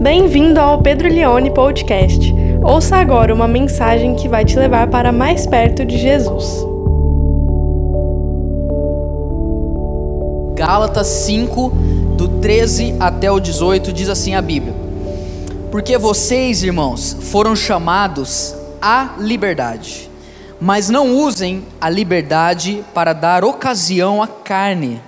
Bem-vindo ao Pedro Leone Podcast. Ouça agora uma mensagem que vai te levar para mais perto de Jesus. Gálatas 5, do 13 até o 18, diz assim a Bíblia: Porque vocês, irmãos, foram chamados à liberdade, mas não usem a liberdade para dar ocasião à carne.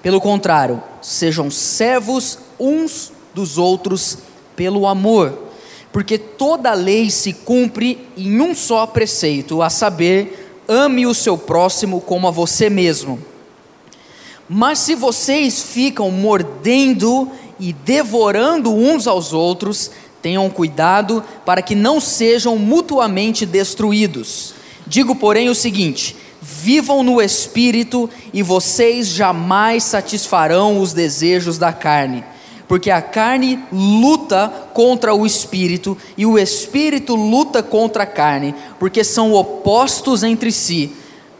Pelo contrário, sejam servos uns dos outros pelo amor, porque toda lei se cumpre em um só preceito, a saber, ame o seu próximo como a você mesmo. Mas se vocês ficam mordendo e devorando uns aos outros, tenham cuidado para que não sejam mutuamente destruídos. Digo, porém, o seguinte: vivam no espírito e vocês jamais satisfarão os desejos da carne porque a carne luta contra o espírito e o espírito luta contra a carne, porque são opostos entre si,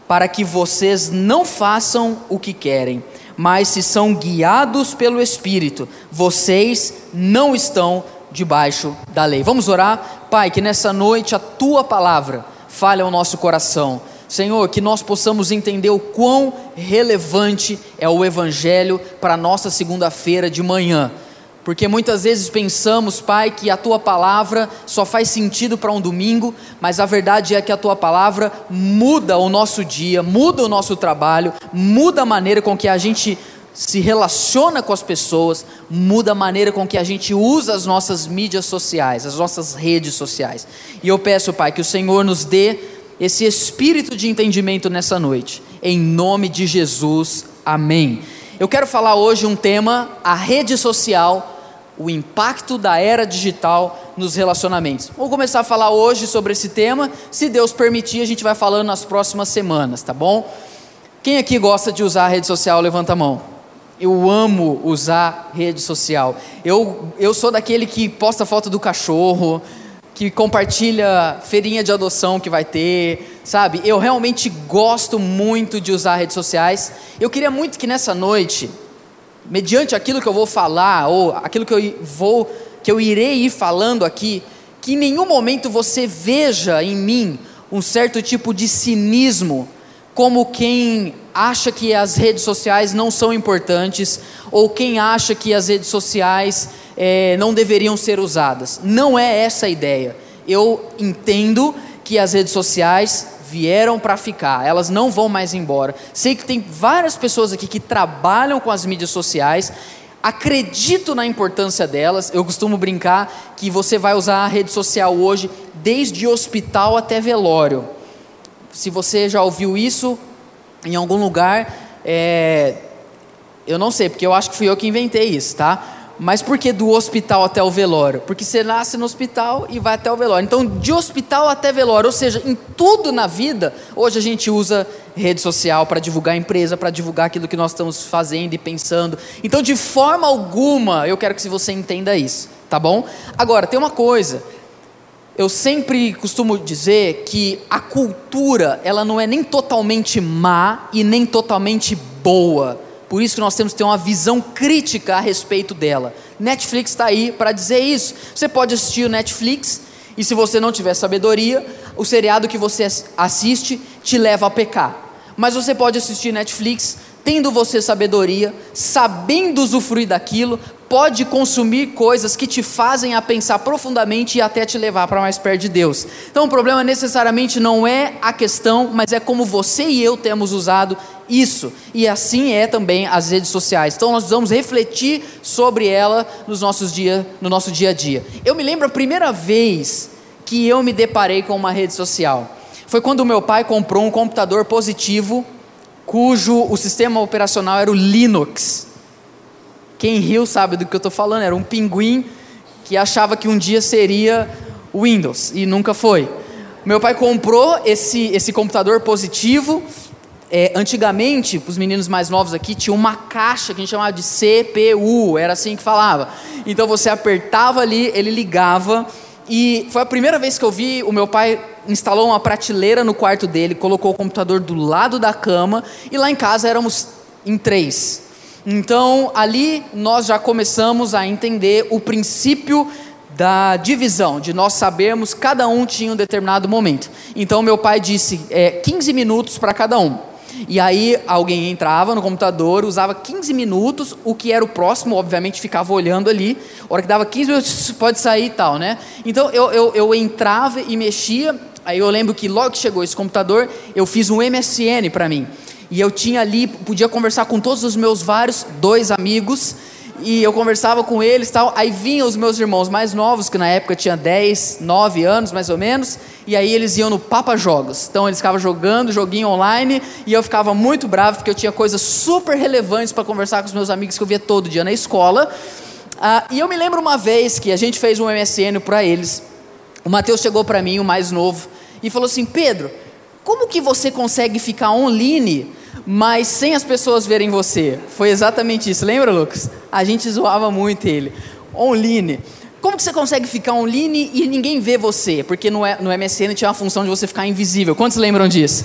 para que vocês não façam o que querem. Mas se são guiados pelo espírito, vocês não estão debaixo da lei. Vamos orar? Pai, que nessa noite a tua palavra fale ao nosso coração Senhor, que nós possamos entender o quão relevante é o Evangelho para a nossa segunda-feira de manhã. Porque muitas vezes pensamos, Pai, que a tua palavra só faz sentido para um domingo, mas a verdade é que a tua palavra muda o nosso dia, muda o nosso trabalho, muda a maneira com que a gente se relaciona com as pessoas, muda a maneira com que a gente usa as nossas mídias sociais, as nossas redes sociais. E eu peço, Pai, que o Senhor nos dê esse espírito de entendimento nessa noite. Em nome de Jesus, amém. Eu quero falar hoje um tema, a rede social, o impacto da era digital nos relacionamentos. Vou começar a falar hoje sobre esse tema. Se Deus permitir, a gente vai falando nas próximas semanas, tá bom? Quem aqui gosta de usar a rede social, levanta a mão. Eu amo usar rede social. Eu, eu sou daquele que posta foto do cachorro, que compartilha feirinha de adoção que vai ter, sabe? Eu realmente gosto muito de usar redes sociais. Eu queria muito que nessa noite, mediante aquilo que eu vou falar ou aquilo que eu vou que eu irei ir falando aqui, que em nenhum momento você veja em mim um certo tipo de cinismo, como quem acha que as redes sociais não são importantes ou quem acha que as redes sociais é, não deveriam ser usadas. Não é essa a ideia. Eu entendo que as redes sociais vieram para ficar, elas não vão mais embora. Sei que tem várias pessoas aqui que trabalham com as mídias sociais, acredito na importância delas. Eu costumo brincar que você vai usar a rede social hoje desde hospital até velório. Se você já ouviu isso em algum lugar, é, eu não sei, porque eu acho que fui eu que inventei isso, tá? Mas por que do hospital até o velório? Porque você nasce no hospital e vai até o velório. Então, de hospital até velório, ou seja, em tudo na vida, hoje a gente usa rede social para divulgar a empresa, para divulgar aquilo que nós estamos fazendo e pensando. Então, de forma alguma, eu quero que você entenda isso, tá bom? Agora, tem uma coisa. Eu sempre costumo dizer que a cultura, ela não é nem totalmente má e nem totalmente boa por isso que nós temos que ter uma visão crítica a respeito dela. Netflix está aí para dizer isso. Você pode assistir o Netflix e se você não tiver sabedoria, o seriado que você assiste te leva a pecar. Mas você pode assistir Netflix tendo você sabedoria, sabendo usufruir daquilo, pode consumir coisas que te fazem a pensar profundamente e até te levar para mais perto de Deus. Então o problema necessariamente não é a questão, mas é como você e eu temos usado isso. E assim é também as redes sociais. Então nós vamos refletir sobre ela nos nossos dia, no nosso dia a dia. Eu me lembro a primeira vez que eu me deparei com uma rede social. Foi quando meu pai comprou um computador positivo cujo o sistema operacional era o Linux. Quem riu sabe do que eu estou falando, era um pinguim que achava que um dia seria Windows e nunca foi. Meu pai comprou esse, esse computador positivo. É, antigamente, para os meninos mais novos aqui, tinha uma caixa que a gente chamava de CPU, era assim que falava. Então você apertava ali, ele ligava. E foi a primeira vez que eu vi o meu pai instalou uma prateleira no quarto dele, colocou o computador do lado da cama, e lá em casa éramos em três. Então, ali nós já começamos a entender o princípio da divisão, de nós sabermos cada um tinha um determinado momento. Então, meu pai disse é, 15 minutos para cada um. E aí alguém entrava no computador, usava 15 minutos, o que era o próximo, obviamente ficava olhando ali. A hora que dava 15 minutos, pode sair e tal, né? Então eu, eu, eu entrava e mexia. Aí eu lembro que logo que chegou esse computador, eu fiz um MSN para mim. E eu tinha ali, podia conversar com todos os meus vários dois amigos e eu conversava com eles tal. Aí vinham os meus irmãos mais novos, que na época tinha 10, 9 anos mais ou menos, e aí eles iam no Papa Jogos. Então eles ficavam jogando joguinho online e eu ficava muito bravo porque eu tinha coisas super relevantes para conversar com os meus amigos que eu via todo dia na escola. Ah, e eu me lembro uma vez que a gente fez um MSN para eles. O Mateus chegou para mim, o mais novo, e falou assim: Pedro, como que você consegue ficar online mas sem as pessoas verem você. Foi exatamente isso. Lembra, Lucas? A gente zoava muito ele. Online. Como que você consegue ficar online e ninguém vê você? Porque no, no MSN tinha uma função de você ficar invisível. Quantos lembram disso?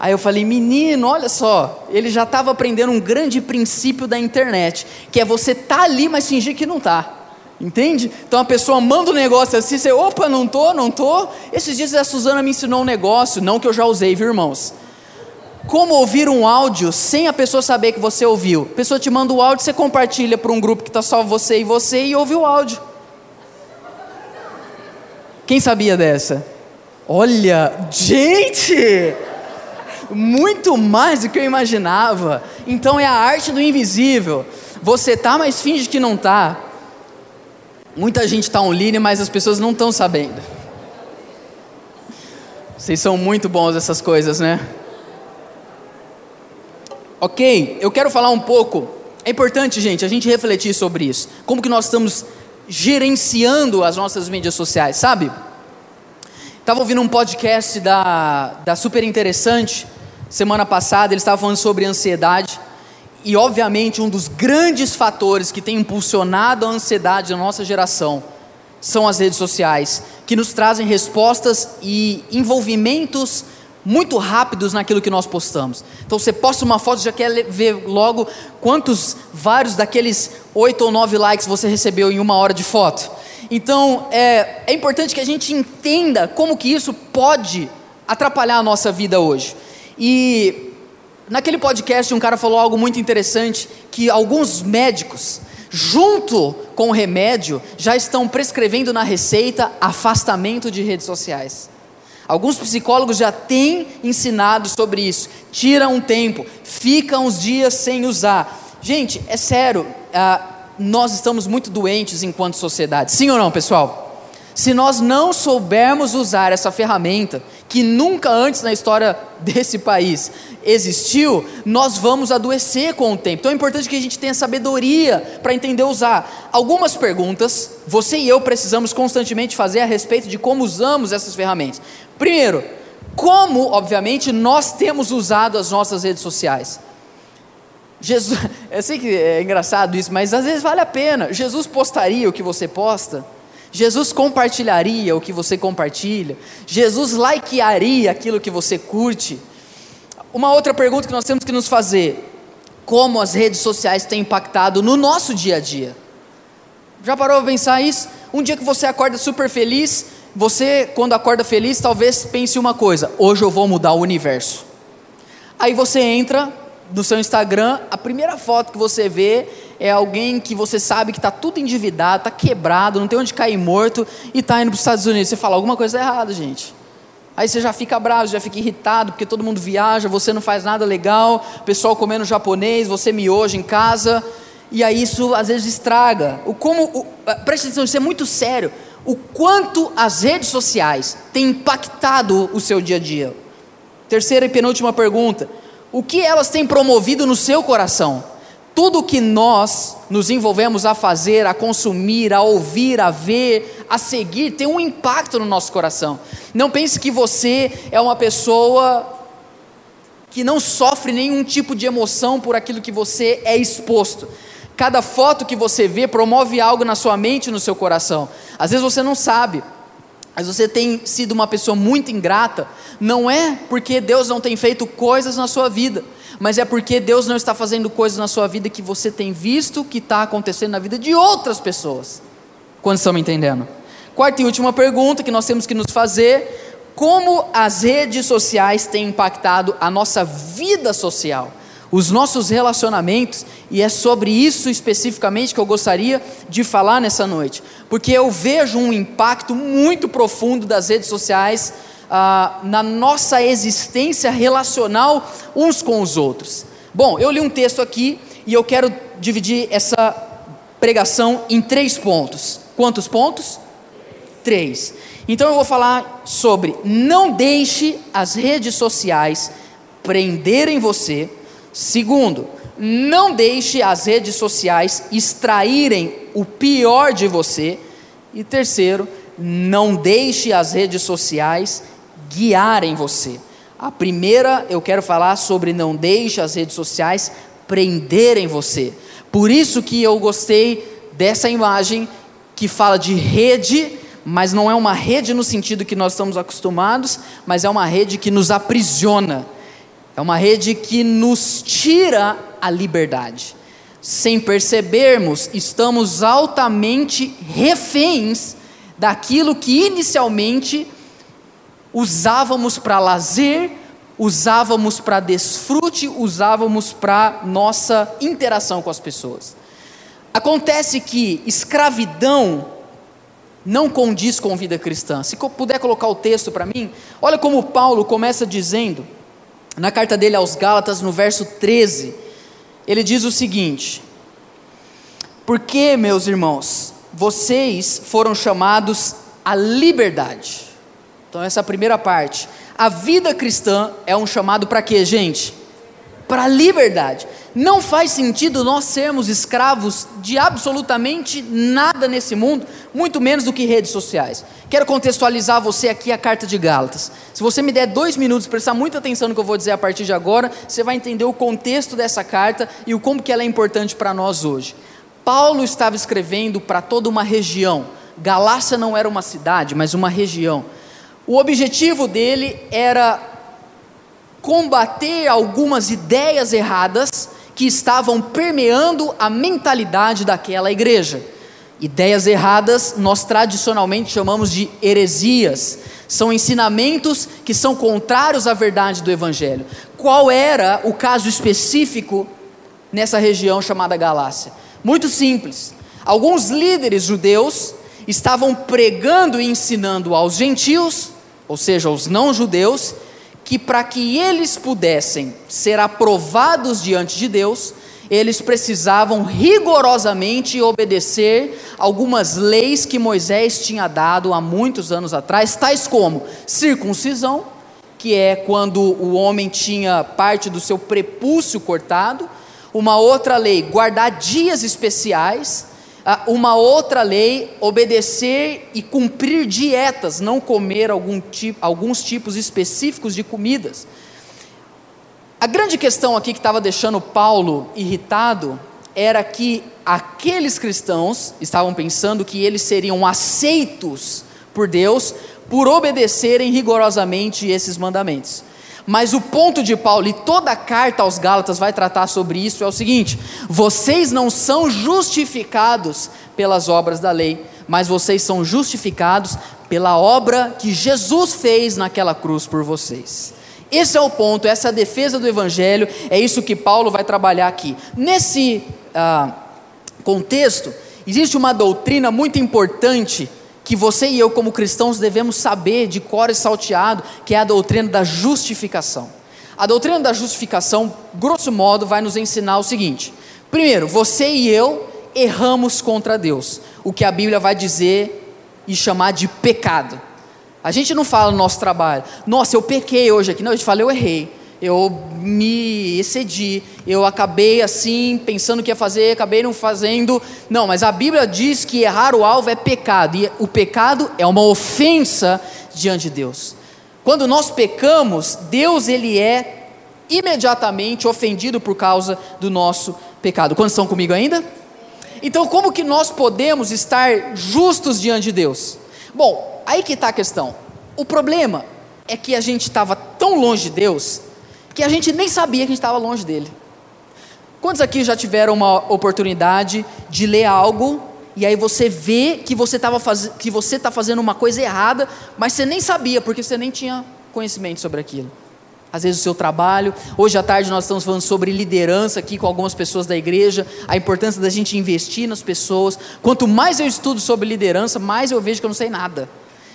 Aí eu falei, menino, olha só, ele já estava aprendendo um grande princípio da internet, que é você tá ali, mas fingir que não tá. Entende? Então a pessoa manda um negócio assim, você, opa, não tô, não tô. Esses dias a Suzana me ensinou um negócio, não que eu já usei, viu, irmãos? Como ouvir um áudio sem a pessoa saber que você ouviu? A pessoa te manda o áudio, você compartilha para um grupo que está só você e você e ouve o áudio. Quem sabia dessa? Olha, gente! Muito mais do que eu imaginava. Então é a arte do invisível. Você tá, mas finge que não tá. Muita gente está online, mas as pessoas não estão sabendo. Vocês são muito bons essas coisas, né? Ok, eu quero falar um pouco. É importante, gente, a gente refletir sobre isso. Como que nós estamos gerenciando as nossas mídias sociais, sabe? Estava ouvindo um podcast da, da Super Interessante semana passada, eles estavam falando sobre ansiedade. E, obviamente, um dos grandes fatores que tem impulsionado a ansiedade na nossa geração são as redes sociais, que nos trazem respostas e envolvimentos muito rápidos naquilo que nós postamos. Então você posta uma foto, já quer ver logo quantos, vários daqueles oito ou nove likes você recebeu em uma hora de foto. Então é, é importante que a gente entenda como que isso pode atrapalhar a nossa vida hoje. E naquele podcast um cara falou algo muito interessante que alguns médicos junto com o remédio já estão prescrevendo na receita afastamento de redes sociais. Alguns psicólogos já têm ensinado sobre isso. Tira um tempo, fica uns dias sem usar. Gente, é sério, ah, nós estamos muito doentes enquanto sociedade. Sim ou não, pessoal? Se nós não soubermos usar essa ferramenta, que nunca antes na história desse país existiu, nós vamos adoecer com o tempo. Então é importante que a gente tenha sabedoria para entender usar. Algumas perguntas você e eu precisamos constantemente fazer a respeito de como usamos essas ferramentas. Primeiro, como, obviamente, nós temos usado as nossas redes sociais. Jesus, eu sei que é engraçado isso, mas às vezes vale a pena. Jesus postaria o que você posta? Jesus compartilharia o que você compartilha? Jesus likearia aquilo que você curte? Uma outra pergunta que nós temos que nos fazer: como as redes sociais têm impactado no nosso dia a dia? Já parou para pensar isso? Um dia que você acorda super feliz, você, quando acorda feliz, talvez pense uma coisa: hoje eu vou mudar o universo. Aí você entra no seu Instagram, a primeira foto que você vê é alguém que você sabe que está tudo endividado, está quebrado, não tem onde cair morto e está indo para os Estados Unidos. Você fala alguma coisa errada, gente. Aí você já fica bravo, já fica irritado, porque todo mundo viaja, você não faz nada legal, pessoal comendo japonês, você miojo em casa, e aí isso às vezes estraga. O como, o, preste atenção, isso é muito sério. O quanto as redes sociais têm impactado o seu dia a dia. Terceira e penúltima pergunta: o que elas têm promovido no seu coração? Tudo que nós nos envolvemos a fazer, a consumir, a ouvir, a ver, a seguir, tem um impacto no nosso coração. Não pense que você é uma pessoa que não sofre nenhum tipo de emoção por aquilo que você é exposto. Cada foto que você vê promove algo na sua mente e no seu coração. Às vezes você não sabe, mas você tem sido uma pessoa muito ingrata, não é porque Deus não tem feito coisas na sua vida, mas é porque Deus não está fazendo coisas na sua vida que você tem visto que está acontecendo na vida de outras pessoas. Quando estão me entendendo? Quarta e última pergunta que nós temos que nos fazer: como as redes sociais têm impactado a nossa vida social? Os nossos relacionamentos, e é sobre isso especificamente que eu gostaria de falar nessa noite, porque eu vejo um impacto muito profundo das redes sociais ah, na nossa existência relacional uns com os outros. Bom, eu li um texto aqui e eu quero dividir essa pregação em três pontos. Quantos pontos? Três. Então eu vou falar sobre não deixe as redes sociais prenderem você Segundo, não deixe as redes sociais extraírem o pior de você. E terceiro, não deixe as redes sociais guiarem você. A primeira eu quero falar sobre não deixe as redes sociais prenderem você. Por isso que eu gostei dessa imagem que fala de rede, mas não é uma rede no sentido que nós estamos acostumados, mas é uma rede que nos aprisiona é uma rede que nos tira a liberdade. Sem percebermos, estamos altamente reféns daquilo que inicialmente usávamos para lazer, usávamos para desfrute, usávamos para nossa interação com as pessoas. Acontece que escravidão não condiz com vida cristã. Se puder colocar o texto para mim, olha como Paulo começa dizendo na carta dele aos Gálatas, no verso 13, ele diz o seguinte: Porque, meus irmãos, vocês foram chamados à liberdade. Então, essa é a primeira parte. A vida cristã é um chamado para quê, gente? Para a liberdade. Não faz sentido nós sermos escravos de absolutamente nada nesse mundo, muito menos do que redes sociais. Quero contextualizar você aqui a carta de Gálatas. Se você me der dois minutos, prestar muita atenção no que eu vou dizer a partir de agora, você vai entender o contexto dessa carta e o como que ela é importante para nós hoje. Paulo estava escrevendo para toda uma região. Galácia não era uma cidade, mas uma região. O objetivo dele era combater algumas ideias erradas que estavam permeando a mentalidade daquela igreja. Ideias erradas nós tradicionalmente chamamos de heresias. São ensinamentos que são contrários à verdade do Evangelho. Qual era o caso específico nessa região chamada Galácia? Muito simples. Alguns líderes judeus estavam pregando e ensinando aos gentios, ou seja, aos não-judeus, que para que eles pudessem ser aprovados diante de Deus, eles precisavam rigorosamente obedecer algumas leis que Moisés tinha dado há muitos anos atrás, tais como circuncisão, que é quando o homem tinha parte do seu prepúcio cortado, uma outra lei, guardar dias especiais, uma outra lei, obedecer e cumprir dietas, não comer algum tipo, alguns tipos específicos de comidas. A grande questão aqui que estava deixando Paulo irritado era que aqueles cristãos estavam pensando que eles seriam aceitos por Deus por obedecerem rigorosamente esses mandamentos. Mas o ponto de Paulo, e toda a carta aos Gálatas vai tratar sobre isso, é o seguinte: vocês não são justificados pelas obras da lei, mas vocês são justificados pela obra que Jesus fez naquela cruz por vocês. Esse é o ponto, essa é a defesa do Evangelho, é isso que Paulo vai trabalhar aqui. Nesse ah, contexto, existe uma doutrina muito importante que você e eu, como cristãos, devemos saber de cor e salteado, que é a doutrina da justificação. A doutrina da justificação, grosso modo, vai nos ensinar o seguinte: primeiro, você e eu erramos contra Deus, o que a Bíblia vai dizer e chamar de pecado. A gente não fala no nosso trabalho, nossa, eu pequei hoje aqui, não, a gente fala, eu errei eu me excedi, eu acabei assim, pensando que ia fazer, acabei não fazendo. Não, mas a Bíblia diz que errar o alvo é pecado, e o pecado é uma ofensa diante de Deus. Quando nós pecamos, Deus ele é imediatamente ofendido por causa do nosso pecado. Quantos estão comigo ainda? Então, como que nós podemos estar justos diante de Deus? Bom, aí que está a questão. O problema é que a gente estava tão longe de Deus que a gente nem sabia que a gente estava longe dele. Quantos aqui já tiveram uma oportunidade de ler algo e aí você vê que você estava faz... que você está fazendo uma coisa errada, mas você nem sabia porque você nem tinha conhecimento sobre aquilo? às vezes o seu trabalho. Hoje à tarde nós estamos falando sobre liderança aqui com algumas pessoas da igreja, a importância da gente investir nas pessoas. Quanto mais eu estudo sobre liderança, mais eu vejo que eu não sei nada.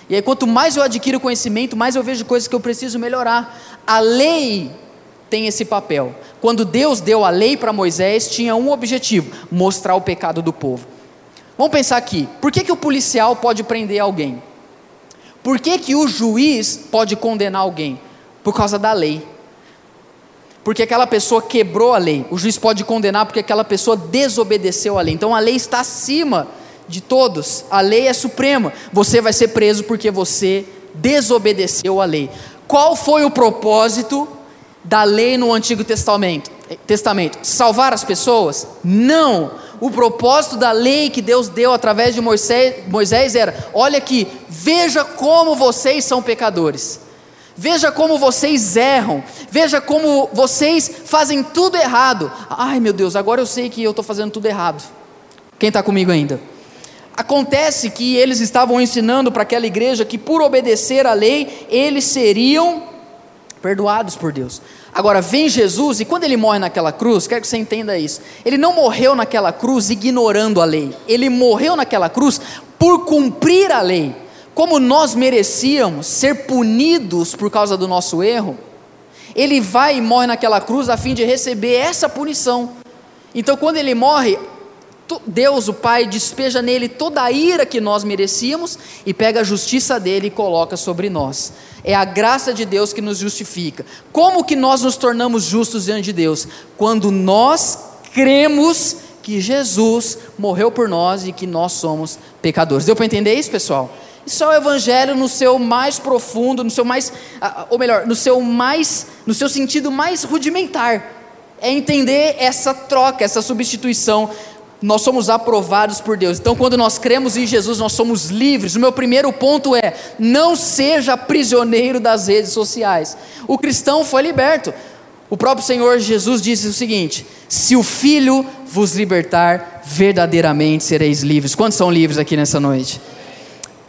E aí, quanto mais eu adquiro conhecimento, mais eu vejo coisas que eu preciso melhorar. A lei tem esse papel. Quando Deus deu a lei para Moisés, tinha um objetivo: mostrar o pecado do povo. Vamos pensar aqui: por que, que o policial pode prender alguém? Por que, que o juiz pode condenar alguém? Por causa da lei. Porque aquela pessoa quebrou a lei. O juiz pode condenar porque aquela pessoa desobedeceu a lei. Então a lei está acima de todos. A lei é suprema. Você vai ser preso porque você desobedeceu a lei. Qual foi o propósito da lei no Antigo Testamento? Testamento? Salvar as pessoas? Não. O propósito da lei que Deus deu através de Moisés, Moisés era: olha aqui, veja como vocês são pecadores. Veja como vocês erram, veja como vocês fazem tudo errado. Ai meu Deus, agora eu sei que eu estou fazendo tudo errado. Quem está comigo ainda? Acontece que eles estavam ensinando para aquela igreja que por obedecer à lei, eles seriam perdoados por Deus. Agora vem Jesus e quando ele morre naquela cruz, quero que você entenda isso. Ele não morreu naquela cruz ignorando a lei. Ele morreu naquela cruz por cumprir a lei como nós merecíamos ser punidos por causa do nosso erro, ele vai e morre naquela cruz a fim de receber essa punição. Então, quando ele morre, Deus, o Pai, despeja nele toda a ira que nós merecíamos e pega a justiça dele e coloca sobre nós. É a graça de Deus que nos justifica. Como que nós nos tornamos justos diante de Deus? Quando nós cremos que Jesus morreu por nós e que nós somos pecadores. Deu para entender isso, pessoal? Isso é o evangelho no seu mais profundo, no seu mais, ou melhor, no seu mais, no seu sentido mais rudimentar. É entender essa troca, essa substituição. Nós somos aprovados por Deus. Então, quando nós cremos em Jesus, nós somos livres. O meu primeiro ponto é: não seja prisioneiro das redes sociais. O cristão foi liberto. O próprio Senhor Jesus disse o seguinte: se o Filho vos libertar, verdadeiramente sereis livres. Quantos são livres aqui nessa noite?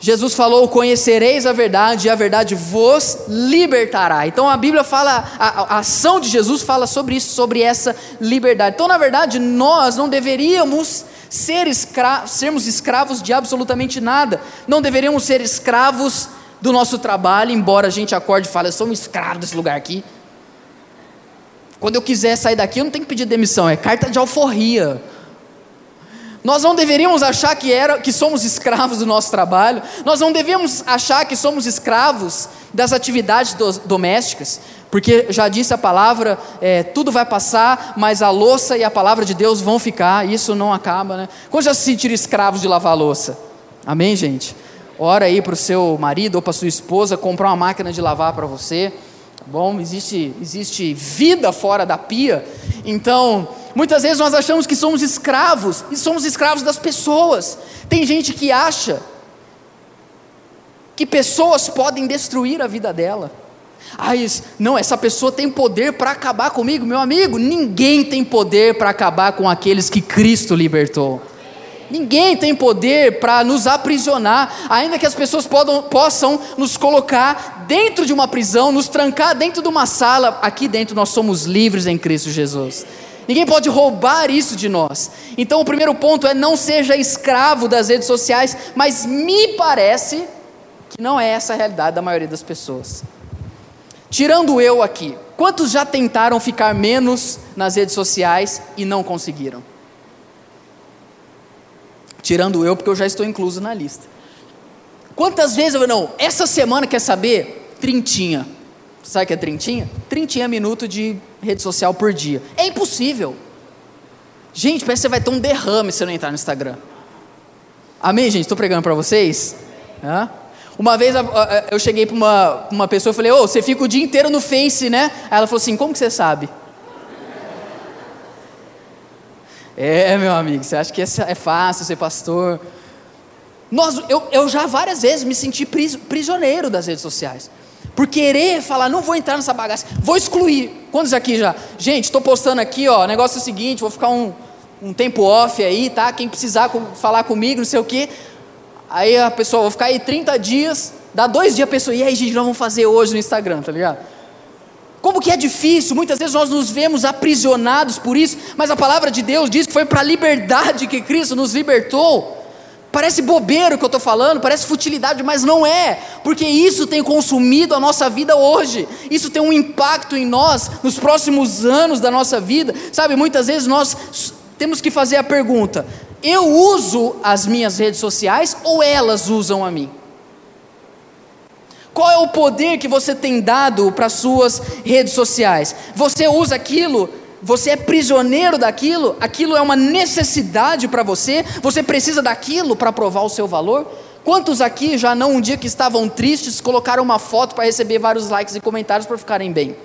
Jesus falou: Conhecereis a verdade, e a verdade vos libertará. Então a Bíblia fala, a, a, ação de Jesus fala sobre isso, sobre essa liberdade. Então, na verdade, nós não deveríamos ser escra sermos escravos de absolutamente nada, não deveríamos ser escravos do nosso trabalho, embora a gente acorde e fale: Eu sou um escravo desse lugar aqui. Quando eu quiser sair daqui, eu não tenho que pedir demissão, é carta de alforria. Nós não deveríamos achar que, era, que somos escravos do nosso trabalho, nós não deveríamos achar que somos escravos das atividades do, domésticas, porque já disse a palavra, é, tudo vai passar, mas a louça e a palavra de Deus vão ficar, isso não acaba, né? Quando já se sentiram escravos de lavar louça? Amém, gente? Ora aí para o seu marido ou para sua esposa comprar uma máquina de lavar para você. Tá bom, existe, existe vida fora da pia, então Muitas vezes nós achamos que somos escravos, e somos escravos das pessoas. Tem gente que acha que pessoas podem destruir a vida dela. Ah, isso, não, essa pessoa tem poder para acabar comigo, meu amigo. Ninguém tem poder para acabar com aqueles que Cristo libertou. Ninguém tem poder para nos aprisionar, ainda que as pessoas podam, possam nos colocar dentro de uma prisão, nos trancar dentro de uma sala. Aqui dentro nós somos livres em Cristo Jesus. Ninguém pode roubar isso de nós. Então, o primeiro ponto é não seja escravo das redes sociais, mas me parece que não é essa a realidade da maioria das pessoas. Tirando eu aqui, quantos já tentaram ficar menos nas redes sociais e não conseguiram? Tirando eu, porque eu já estou incluso na lista. Quantas vezes eu não, essa semana quer saber? Trintinha. Sabe o que é trintinha? Trintinha minuto de rede social por dia. É impossível. Gente, parece que você vai ter um derrame se não entrar no Instagram. Amém, gente? Estou pregando para vocês? Hã? Uma vez eu cheguei para uma, uma pessoa e falei, ô, oh, você fica o dia inteiro no Face, né? Aí ela falou assim, como que você sabe? É, meu amigo, você acha que é fácil ser pastor? Nós, eu, eu já várias vezes me senti prisioneiro das redes sociais. Por querer falar, não vou entrar nessa bagaça, vou excluir. Quantos aqui já? Gente, estou postando aqui, ó, negócio é o seguinte, vou ficar um, um tempo off aí, tá? Quem precisar falar comigo, não sei o quê. Aí a pessoa, vou ficar aí 30 dias, dá dois dias a pessoa, e aí, gente, nós vamos fazer hoje no Instagram, tá ligado? Como que é difícil, muitas vezes nós nos vemos aprisionados por isso, mas a palavra de Deus diz que foi para a liberdade que Cristo nos libertou. Parece bobeiro o que eu estou falando, parece futilidade, mas não é, porque isso tem consumido a nossa vida hoje, isso tem um impacto em nós nos próximos anos da nossa vida, sabe? Muitas vezes nós temos que fazer a pergunta: eu uso as minhas redes sociais ou elas usam a mim? Qual é o poder que você tem dado para as suas redes sociais? Você usa aquilo você é prisioneiro daquilo, aquilo é uma necessidade para você, você precisa daquilo para provar o seu valor. Quantos aqui já não um dia que estavam tristes colocaram uma foto para receber vários likes e comentários para ficarem bem?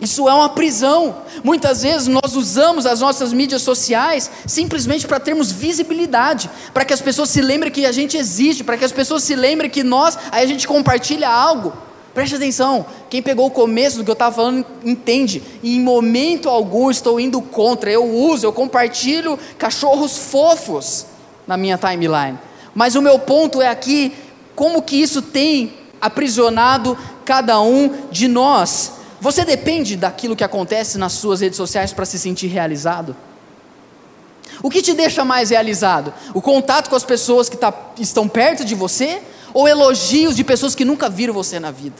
Isso é uma prisão. Muitas vezes nós usamos as nossas mídias sociais simplesmente para termos visibilidade, para que as pessoas se lembrem que a gente existe, para que as pessoas se lembrem que nós, aí a gente compartilha algo. Preste atenção, quem pegou o começo do que eu estava falando entende. Em momento algum estou indo contra. Eu uso, eu compartilho cachorros fofos na minha timeline. Mas o meu ponto é aqui, como que isso tem aprisionado cada um de nós. Você depende daquilo que acontece nas suas redes sociais para se sentir realizado? O que te deixa mais realizado? O contato com as pessoas que tá, estão perto de você ou elogios de pessoas que nunca viram você na vida.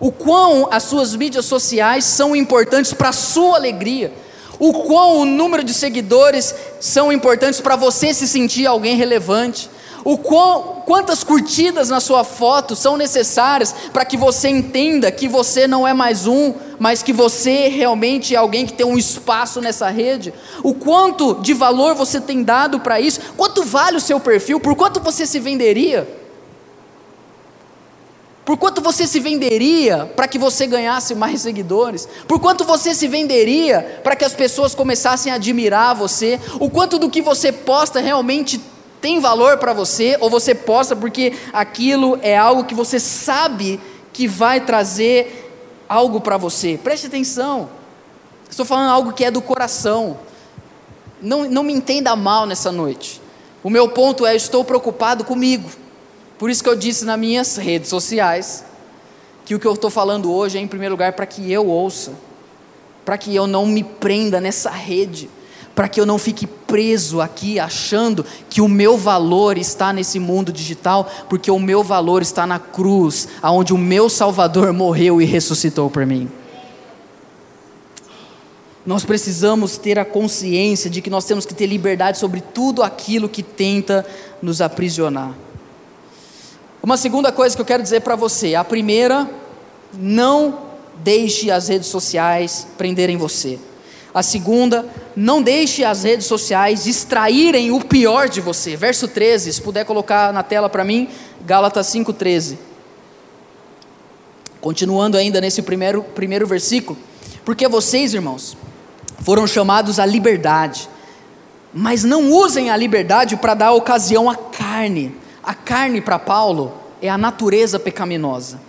O quão as suas mídias sociais são importantes para a sua alegria. O quão o número de seguidores são importantes para você se sentir alguém relevante. O quão, quantas curtidas na sua foto são necessárias para que você entenda que você não é mais um, mas que você realmente é alguém que tem um espaço nessa rede. O quanto de valor você tem dado para isso? Quanto vale o seu perfil? Por quanto você se venderia? Por quanto você se venderia para que você ganhasse mais seguidores? Por quanto você se venderia para que as pessoas começassem a admirar você? O quanto do que você posta realmente tem valor para você, ou você posta porque aquilo é algo que você sabe que vai trazer algo para você. Preste atenção, estou falando algo que é do coração. Não, não me entenda mal nessa noite. O meu ponto é: estou preocupado comigo. Por isso que eu disse nas minhas redes sociais que o que eu estou falando hoje é, em primeiro lugar, para que eu ouça, para que eu não me prenda nessa rede para que eu não fique preso aqui achando que o meu valor está nesse mundo digital, porque o meu valor está na cruz, aonde o meu Salvador morreu e ressuscitou por mim. Nós precisamos ter a consciência de que nós temos que ter liberdade sobre tudo aquilo que tenta nos aprisionar. Uma segunda coisa que eu quero dizer para você: a primeira, não deixe as redes sociais prenderem você. A segunda, não deixe as redes sociais extraírem o pior de você. Verso 13, se puder colocar na tela para mim, Gálatas 5,13. Continuando ainda nesse primeiro, primeiro versículo. Porque vocês, irmãos, foram chamados à liberdade, mas não usem a liberdade para dar ocasião à carne. A carne para Paulo é a natureza pecaminosa.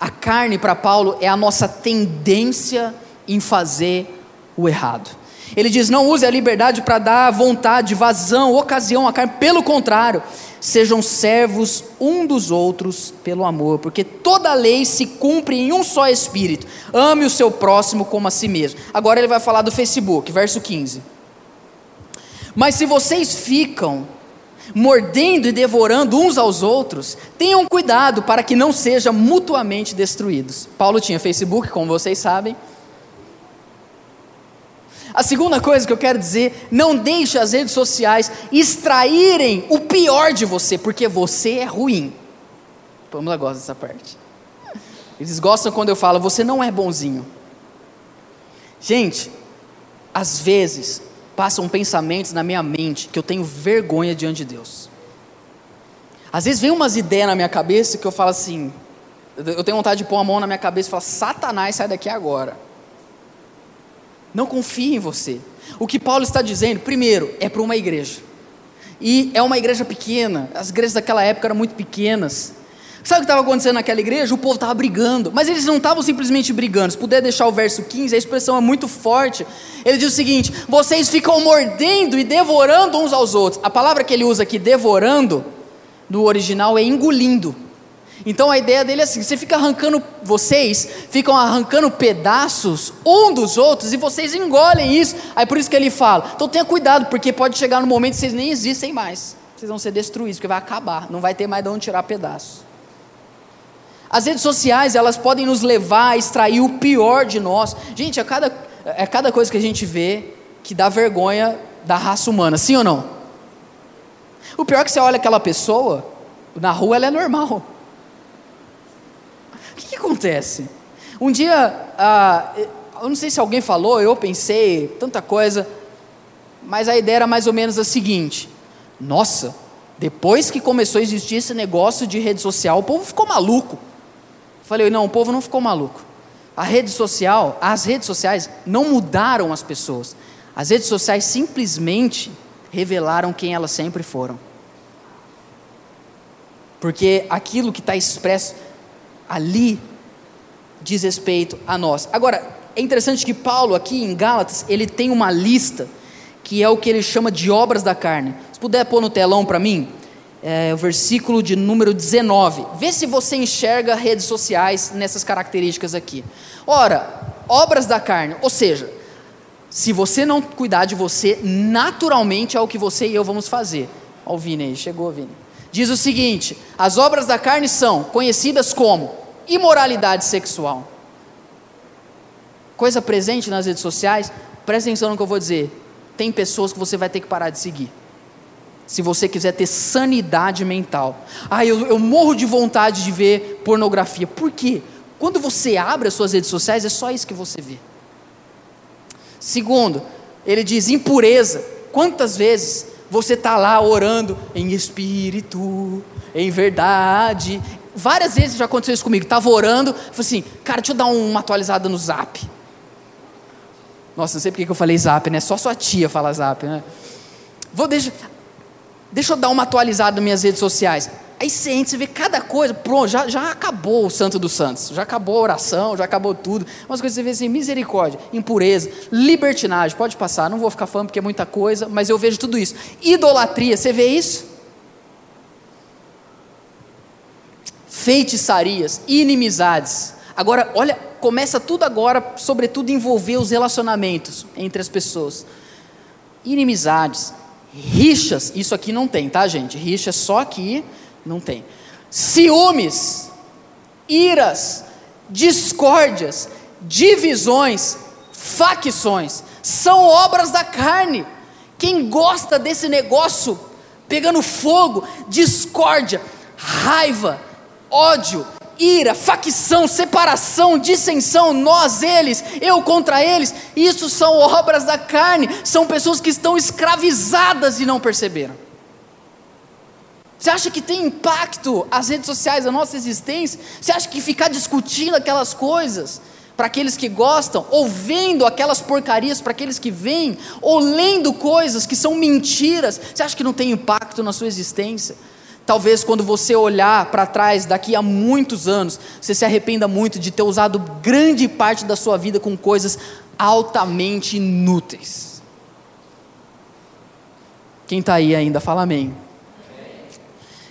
A carne para Paulo é a nossa tendência em fazer o errado. Ele diz: não use a liberdade para dar vontade, vazão, ocasião à carne, pelo contrário, sejam servos um dos outros pelo amor, porque toda lei se cumpre em um só espírito. Ame o seu próximo como a si mesmo. Agora ele vai falar do Facebook, verso 15. Mas se vocês ficam mordendo e devorando uns aos outros, tenham cuidado para que não sejam mutuamente destruídos. Paulo tinha Facebook, como vocês sabem. A segunda coisa que eu quero dizer, não deixe as redes sociais extraírem o pior de você, porque você é ruim. Pamela gosta dessa parte. Eles gostam quando eu falo, você não é bonzinho. Gente, às vezes passam pensamentos na minha mente que eu tenho vergonha diante de Deus. Às vezes vem umas ideias na minha cabeça que eu falo assim, eu tenho vontade de pôr a mão na minha cabeça e falar, Satanás, sai daqui agora. Não confie em você. O que Paulo está dizendo, primeiro, é para uma igreja. E é uma igreja pequena. As igrejas daquela época eram muito pequenas. Sabe o que estava acontecendo naquela igreja? O povo estava brigando, mas eles não estavam simplesmente brigando. Se puder deixar o verso 15, a expressão é muito forte. Ele diz o seguinte: vocês ficam mordendo e devorando uns aos outros. A palavra que ele usa aqui, devorando, no original é engolindo. Então a ideia dele é assim: você fica arrancando, vocês ficam arrancando pedaços um dos outros e vocês engolem isso. Aí por isso que ele fala: então tenha cuidado, porque pode chegar no momento que vocês nem existem mais. Vocês vão ser destruídos, porque vai acabar, não vai ter mais de onde tirar pedaços. As redes sociais, elas podem nos levar a extrair o pior de nós. Gente, é cada, é cada coisa que a gente vê que dá vergonha da raça humana, sim ou não? O pior é que você olha aquela pessoa, na rua ela é normal. Acontece? Um dia, ah, eu não sei se alguém falou, eu pensei, tanta coisa, mas a ideia era mais ou menos a seguinte: nossa, depois que começou a existir esse negócio de rede social, o povo ficou maluco. Falei, não, o povo não ficou maluco. A rede social, as redes sociais não mudaram as pessoas. As redes sociais simplesmente revelaram quem elas sempre foram. Porque aquilo que está expresso ali diz respeito a nós. Agora, é interessante que Paulo, aqui em Gálatas, ele tem uma lista que é o que ele chama de obras da carne. Se puder pôr no telão para mim, é, o versículo de número 19. Vê se você enxerga redes sociais nessas características aqui. Ora, obras da carne, ou seja, se você não cuidar de você, naturalmente é o que você e eu vamos fazer. Olha o Vini aí, chegou Vini. Diz o seguinte: as obras da carne são conhecidas como imoralidade sexual. Coisa presente nas redes sociais, presta atenção no que eu vou dizer. Tem pessoas que você vai ter que parar de seguir se você quiser ter sanidade mental. Ah, eu, eu morro de vontade de ver pornografia. Por quê? Quando você abre as suas redes sociais, é só isso que você vê. Segundo, ele diz impureza. Quantas vezes você está lá orando em espírito, em verdade? Várias vezes já aconteceu isso comigo. Estava orando, falei assim, cara, deixa eu dar uma atualizada no zap. Nossa, não sei porque que eu falei zap, né? Só sua tia fala zap, né? Vou deixar. Deixa eu dar uma atualizada nas minhas redes sociais. Aí você entra, você vê cada coisa, pronto, já, já acabou o santo dos santos, já acabou a oração, já acabou tudo. Umas coisas você vê assim, misericórdia, impureza, libertinagem, pode passar, não vou ficar falando porque é muita coisa, mas eu vejo tudo isso. Idolatria, você vê isso? Feitiçarias, inimizades. Agora, olha, começa tudo agora, sobretudo, envolver os relacionamentos entre as pessoas. Inimizades, Rixas, isso aqui não tem, tá, gente? Rixa só aqui não tem. Ciúmes, iras, discórdias, divisões, facções, são obras da carne. Quem gosta desse negócio pegando fogo, discórdia, raiva, ódio, ira, facção, separação, dissensão, nós, eles, eu contra eles, isso são obras da carne, são pessoas que estão escravizadas e não perceberam. Você acha que tem impacto as redes sociais na nossa existência? Você acha que ficar discutindo aquelas coisas para aqueles que gostam, ou vendo aquelas porcarias para aqueles que veem, ou lendo coisas que são mentiras, você acha que não tem impacto na sua existência? Talvez quando você olhar para trás daqui a muitos anos, você se arrependa muito de ter usado grande parte da sua vida com coisas altamente inúteis. Quem está aí ainda, fala amém.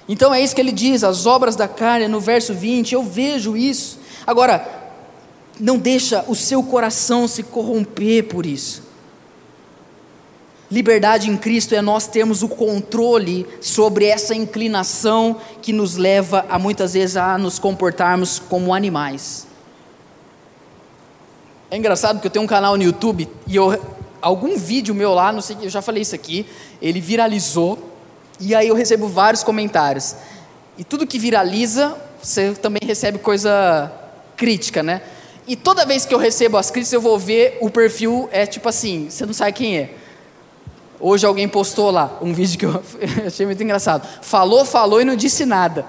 Então é isso que ele diz, as obras da carne, no verso 20, eu vejo isso. Agora, não deixa o seu coração se corromper por isso. Liberdade em Cristo é nós termos o controle sobre essa inclinação que nos leva a muitas vezes a nos comportarmos como animais. É engraçado que eu tenho um canal no YouTube e eu, algum vídeo meu lá, não sei, eu já falei isso aqui, ele viralizou e aí eu recebo vários comentários. E tudo que viraliza, você também recebe coisa crítica, né? E toda vez que eu recebo as críticas, eu vou ver o perfil é tipo assim, você não sabe quem é. Hoje alguém postou lá um vídeo que eu achei muito engraçado. Falou, falou e não disse nada.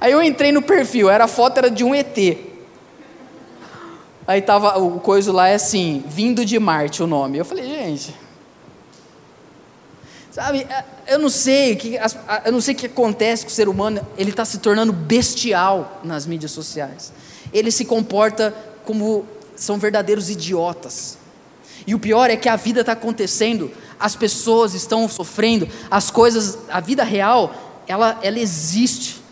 Aí eu entrei no perfil, era a foto era de um ET. Aí tava o coisa lá é assim, vindo de Marte o nome. Eu falei, gente, sabe? Eu não sei que eu não sei o que acontece com o ser humano. Ele está se tornando bestial nas mídias sociais. Ele se comporta como são verdadeiros idiotas. E o pior é que a vida está acontecendo, as pessoas estão sofrendo, as coisas, a vida real, ela, ela existe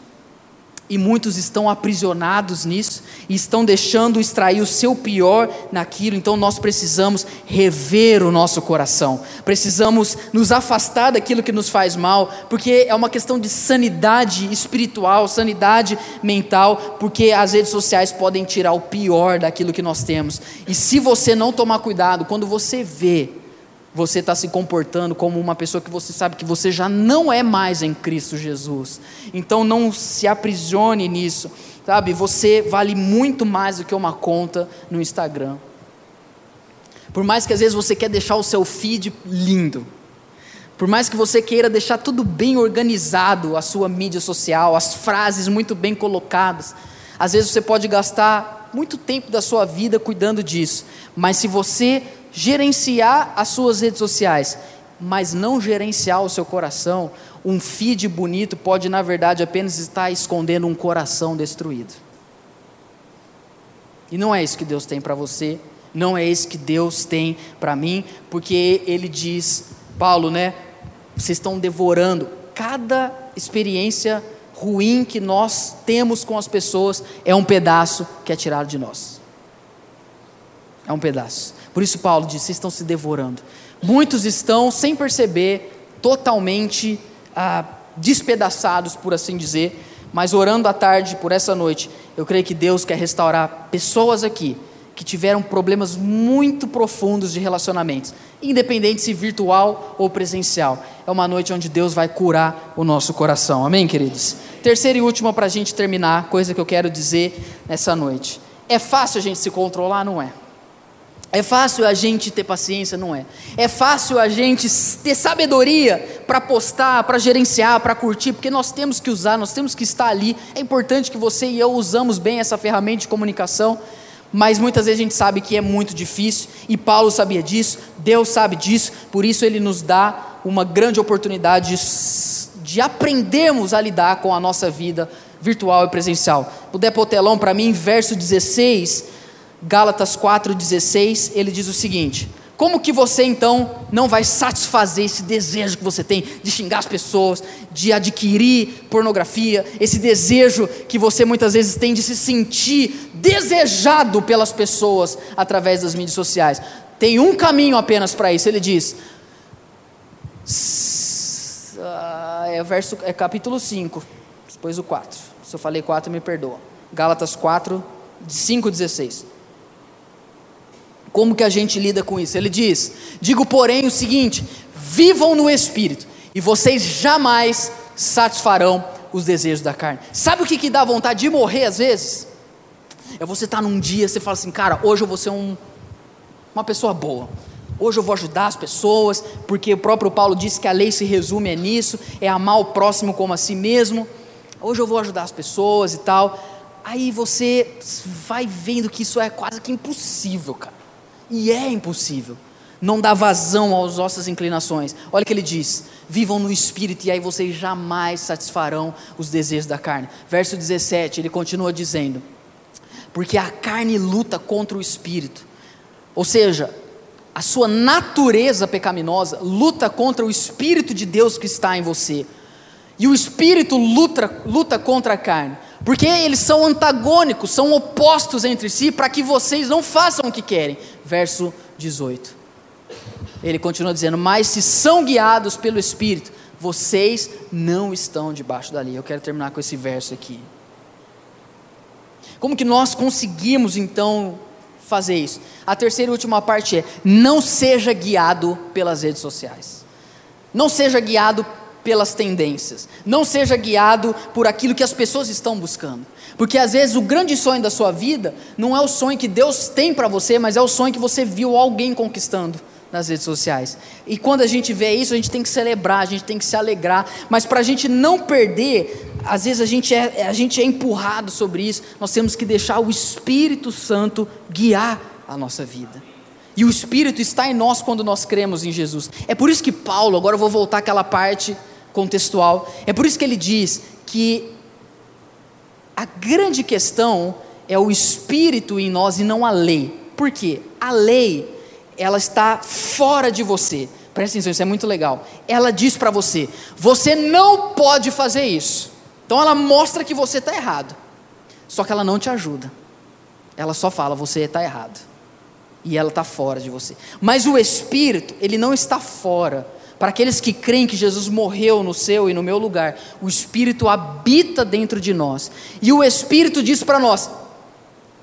e muitos estão aprisionados nisso e estão deixando extrair o seu pior naquilo. Então nós precisamos rever o nosso coração, precisamos nos afastar daquilo que nos faz mal, porque é uma questão de sanidade espiritual, sanidade mental, porque as redes sociais podem tirar o pior daquilo que nós temos. E se você não tomar cuidado, quando você vê você está se comportando como uma pessoa que você sabe que você já não é mais em Cristo Jesus. Então não se aprisione nisso, sabe? Você vale muito mais do que uma conta no Instagram. Por mais que às vezes você quer deixar o seu feed lindo, por mais que você queira deixar tudo bem organizado, a sua mídia social, as frases muito bem colocadas, às vezes você pode gastar muito tempo da sua vida cuidando disso, mas se você gerenciar as suas redes sociais, mas não gerenciar o seu coração, um feed bonito pode, na verdade, apenas estar escondendo um coração destruído. E não é isso que Deus tem para você, não é isso que Deus tem para mim, porque Ele diz, Paulo, né? Vocês estão devorando cada experiência ruim que nós temos com as pessoas, é um pedaço que é tirado de nós. É um pedaço. Por isso, Paulo vocês estão se devorando. Muitos estão, sem perceber, totalmente ah, despedaçados, por assim dizer, mas orando à tarde por essa noite, eu creio que Deus quer restaurar pessoas aqui que tiveram problemas muito profundos de relacionamentos, independente se virtual ou presencial. É uma noite onde Deus vai curar o nosso coração. Amém, queridos? Terceira e última para a gente terminar, coisa que eu quero dizer nessa noite. É fácil a gente se controlar, não é? É fácil a gente ter paciência, não é? É fácil a gente ter sabedoria para postar, para gerenciar, para curtir, porque nós temos que usar, nós temos que estar ali. É importante que você e eu usamos bem essa ferramenta de comunicação, mas muitas vezes a gente sabe que é muito difícil, e Paulo sabia disso, Deus sabe disso, por isso ele nos dá uma grande oportunidade de, de aprendermos a lidar com a nossa vida virtual e presencial. Pôr telão para mim, verso 16 Gálatas 4,16, ele diz o seguinte: Como que você então não vai satisfazer esse desejo que você tem de xingar as pessoas, de adquirir pornografia, esse desejo que você muitas vezes tem de se sentir desejado pelas pessoas através das mídias sociais? Tem um caminho apenas para isso, ele diz. É, verso, é capítulo 5, depois o 4. Se eu falei 4, me perdoa. Gálatas 4, 5, 16. Como que a gente lida com isso? Ele diz: Digo, porém, o seguinte: vivam no espírito, e vocês jamais satisfarão os desejos da carne. Sabe o que, que dá vontade de morrer às vezes? É você estar tá num dia, você fala assim, cara, hoje eu vou ser um, uma pessoa boa. Hoje eu vou ajudar as pessoas, porque o próprio Paulo disse que a lei se resume é nisso, é amar o próximo como a si mesmo. Hoje eu vou ajudar as pessoas e tal. Aí você vai vendo que isso é quase que impossível, cara. E é impossível. Não dá vazão às nossas inclinações. Olha o que ele diz: vivam no espírito, e aí vocês jamais satisfarão os desejos da carne. Verso 17, ele continua dizendo: porque a carne luta contra o espírito. Ou seja, a sua natureza pecaminosa luta contra o espírito de Deus que está em você. E o espírito luta, luta contra a carne. Porque eles são antagônicos, são opostos entre si, para que vocês não façam o que querem. Verso 18. Ele continua dizendo: Mas se são guiados pelo Espírito, vocês não estão debaixo da lei. Eu quero terminar com esse verso aqui. Como que nós conseguimos então fazer isso? A terceira e última parte é: não seja guiado pelas redes sociais. Não seja guiado pelas tendências. Não seja guiado por aquilo que as pessoas estão buscando. Porque às vezes o grande sonho da sua vida não é o sonho que Deus tem para você, mas é o sonho que você viu alguém conquistando nas redes sociais. E quando a gente vê isso, a gente tem que celebrar, a gente tem que se alegrar, mas para a gente não perder às vezes a gente, é, a gente é empurrado sobre isso, nós temos que deixar o Espírito Santo guiar a nossa vida. E o Espírito está em nós quando nós cremos em Jesus. É por isso que Paulo, agora eu vou voltar àquela parte contextual, é por isso que ele diz que a grande questão é o Espírito em nós e não a lei. Por quê? A lei, ela está fora de você. Presta atenção, isso é muito legal. Ela diz para você: você não pode fazer isso. Então ela mostra que você está errado. Só que ela não te ajuda. Ela só fala, você está errado. E ela está fora de você. Mas o Espírito, ele não está fora. Para aqueles que creem que Jesus morreu no seu e no meu lugar, o Espírito habita dentro de nós. E o Espírito diz para nós: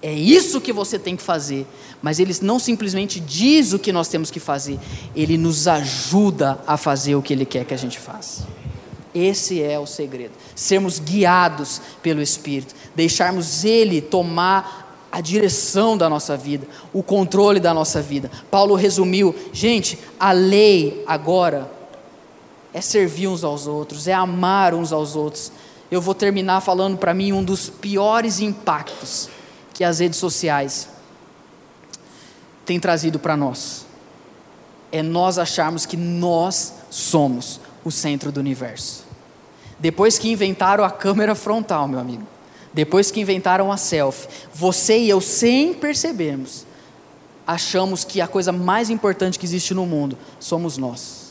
é isso que você tem que fazer. Mas ele não simplesmente diz o que nós temos que fazer, ele nos ajuda a fazer o que ele quer que a gente faça. Esse é o segredo. Sermos guiados pelo Espírito, deixarmos Ele tomar a direção da nossa vida, o controle da nossa vida. Paulo resumiu, gente, a lei agora é servir uns aos outros, é amar uns aos outros. Eu vou terminar falando para mim um dos piores impactos que as redes sociais têm trazido para nós. É nós acharmos que nós somos o centro do universo. Depois que inventaram a câmera frontal, meu amigo, depois que inventaram a selfie, você e eu, sem percebermos, achamos que a coisa mais importante que existe no mundo somos nós.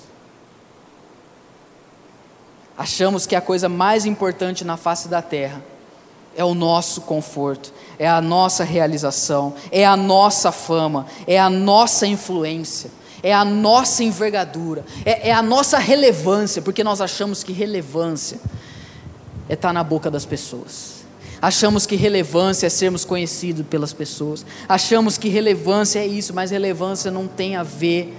Achamos que a coisa mais importante na face da terra é o nosso conforto, é a nossa realização, é a nossa fama, é a nossa influência é a nossa envergadura, é, é a nossa relevância, porque nós achamos que relevância é estar na boca das pessoas. Achamos que relevância é sermos conhecidos pelas pessoas. Achamos que relevância é isso, mas relevância não tem a ver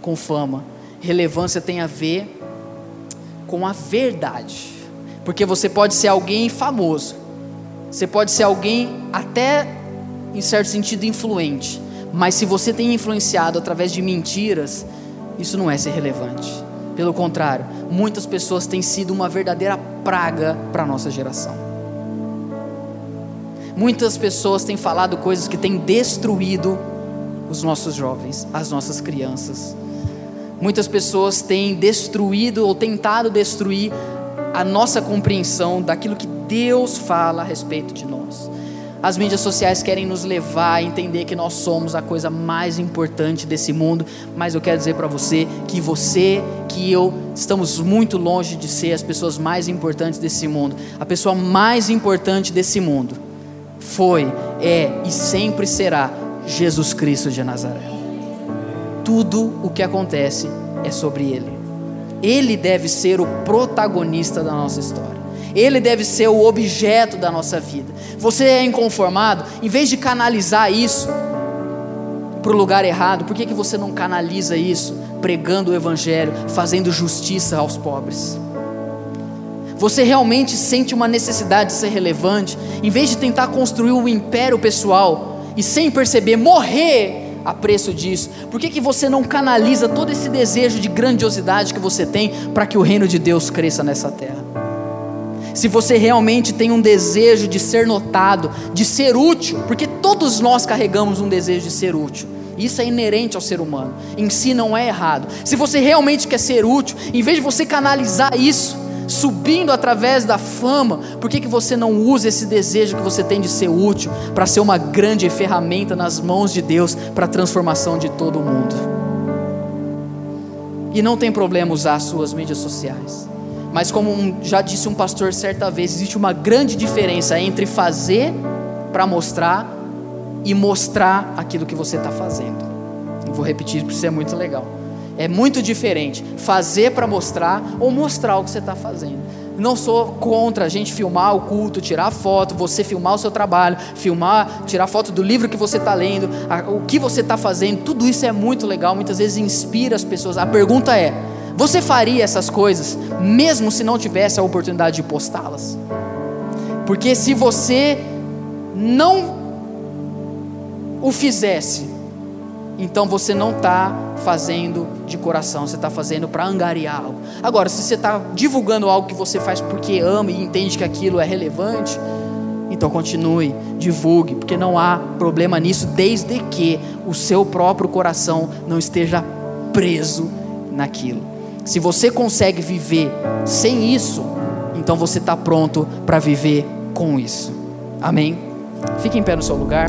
com fama. Relevância tem a ver com a verdade. Porque você pode ser alguém famoso. Você pode ser alguém até em certo sentido influente. Mas se você tem influenciado através de mentiras, isso não é ser relevante. Pelo contrário, muitas pessoas têm sido uma verdadeira praga para a nossa geração. Muitas pessoas têm falado coisas que têm destruído os nossos jovens, as nossas crianças. Muitas pessoas têm destruído ou tentado destruir a nossa compreensão daquilo que Deus fala a respeito de nós. As mídias sociais querem nos levar a entender que nós somos a coisa mais importante desse mundo, mas eu quero dizer para você que você, que eu, estamos muito longe de ser as pessoas mais importantes desse mundo. A pessoa mais importante desse mundo foi, é e sempre será Jesus Cristo de Nazaré. Tudo o que acontece é sobre Ele. Ele deve ser o protagonista da nossa história. Ele deve ser o objeto da nossa vida. Você é inconformado, em vez de canalizar isso para o lugar errado, por que, que você não canaliza isso pregando o Evangelho, fazendo justiça aos pobres? Você realmente sente uma necessidade de ser relevante, em vez de tentar construir um império pessoal e sem perceber morrer a preço disso? Por que, que você não canaliza todo esse desejo de grandiosidade que você tem para que o reino de Deus cresça nessa terra? se você realmente tem um desejo de ser notado, de ser útil, porque todos nós carregamos um desejo de ser útil. Isso é inerente ao ser humano. Em si não é errado. Se você realmente quer ser útil, em vez de você canalizar isso, subindo através da fama, por que, que você não usa esse desejo que você tem de ser útil para ser uma grande ferramenta nas mãos de Deus para a transformação de todo mundo? E não tem problema usar as suas mídias sociais. Mas como um, já disse um pastor certa vez, existe uma grande diferença entre fazer para mostrar e mostrar aquilo que você está fazendo. Vou repetir porque isso é muito legal. É muito diferente fazer para mostrar ou mostrar o que você está fazendo. Não sou contra a gente filmar o culto, tirar foto, você filmar o seu trabalho, filmar, tirar foto do livro que você está lendo, o que você está fazendo, tudo isso é muito legal, muitas vezes inspira as pessoas. A pergunta é: você faria essas coisas mesmo se não tivesse a oportunidade de postá-las? Porque se você não o fizesse, então você não está fazendo de coração, você está fazendo para angariar algo. Agora, se você está divulgando algo que você faz porque ama e entende que aquilo é relevante, então continue, divulgue, porque não há problema nisso, desde que o seu próprio coração não esteja preso naquilo. Se você consegue viver sem isso, então você está pronto para viver com isso. Amém? Fique em pé no seu lugar.